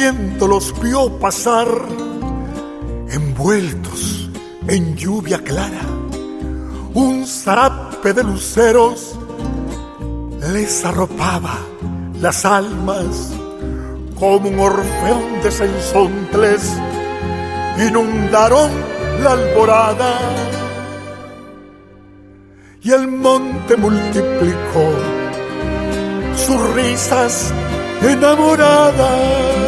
viento los vio pasar, envueltos en lluvia clara. Un zarape de luceros les arropaba las almas como un orfeón de sensontles. Inundaron la alborada y el monte multiplicó sus risas enamoradas.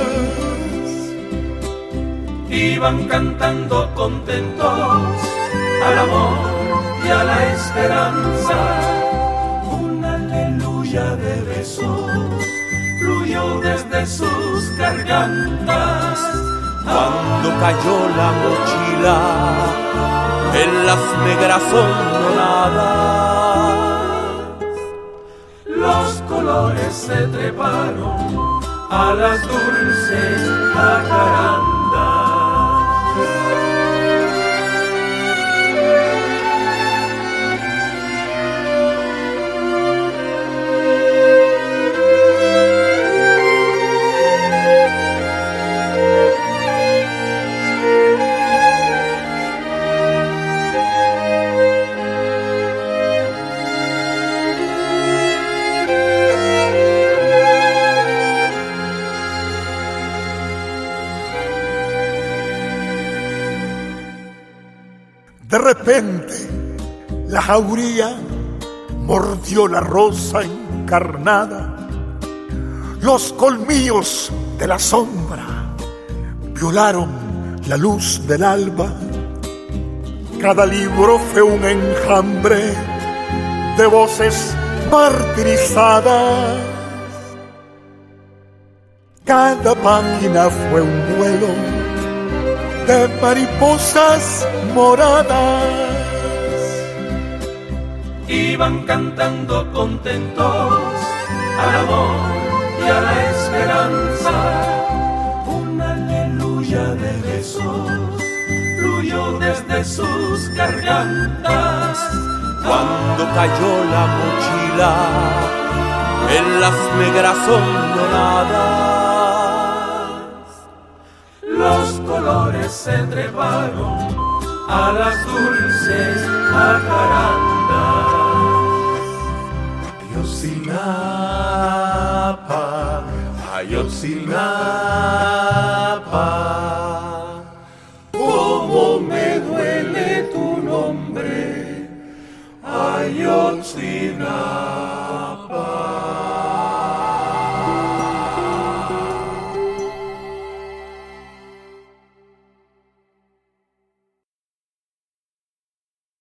Iban cantando contentos al amor y a la esperanza. Una aleluya de besos fluyó desde sus gargantas. Cuando cayó la mochila en las negras hondonadas los colores se treparon a las dulces jacarandas. De repente, la jauría mordió la rosa encarnada. Los colmillos de la sombra violaron la luz del alba. Cada libro fue un enjambre de voces martirizadas. Cada página fue un vuelo de mariposas moradas. Iban cantando contentos al amor y a la esperanza. Una aleluya de besos fluyó desde sus gargantas. Cuando cayó la mochila en las negras hondonadas colores se treparon a las dulces jacarandas. Ayotzinapa, Ayotzinapa, cómo me duele tu nombre, Ayotzinapa.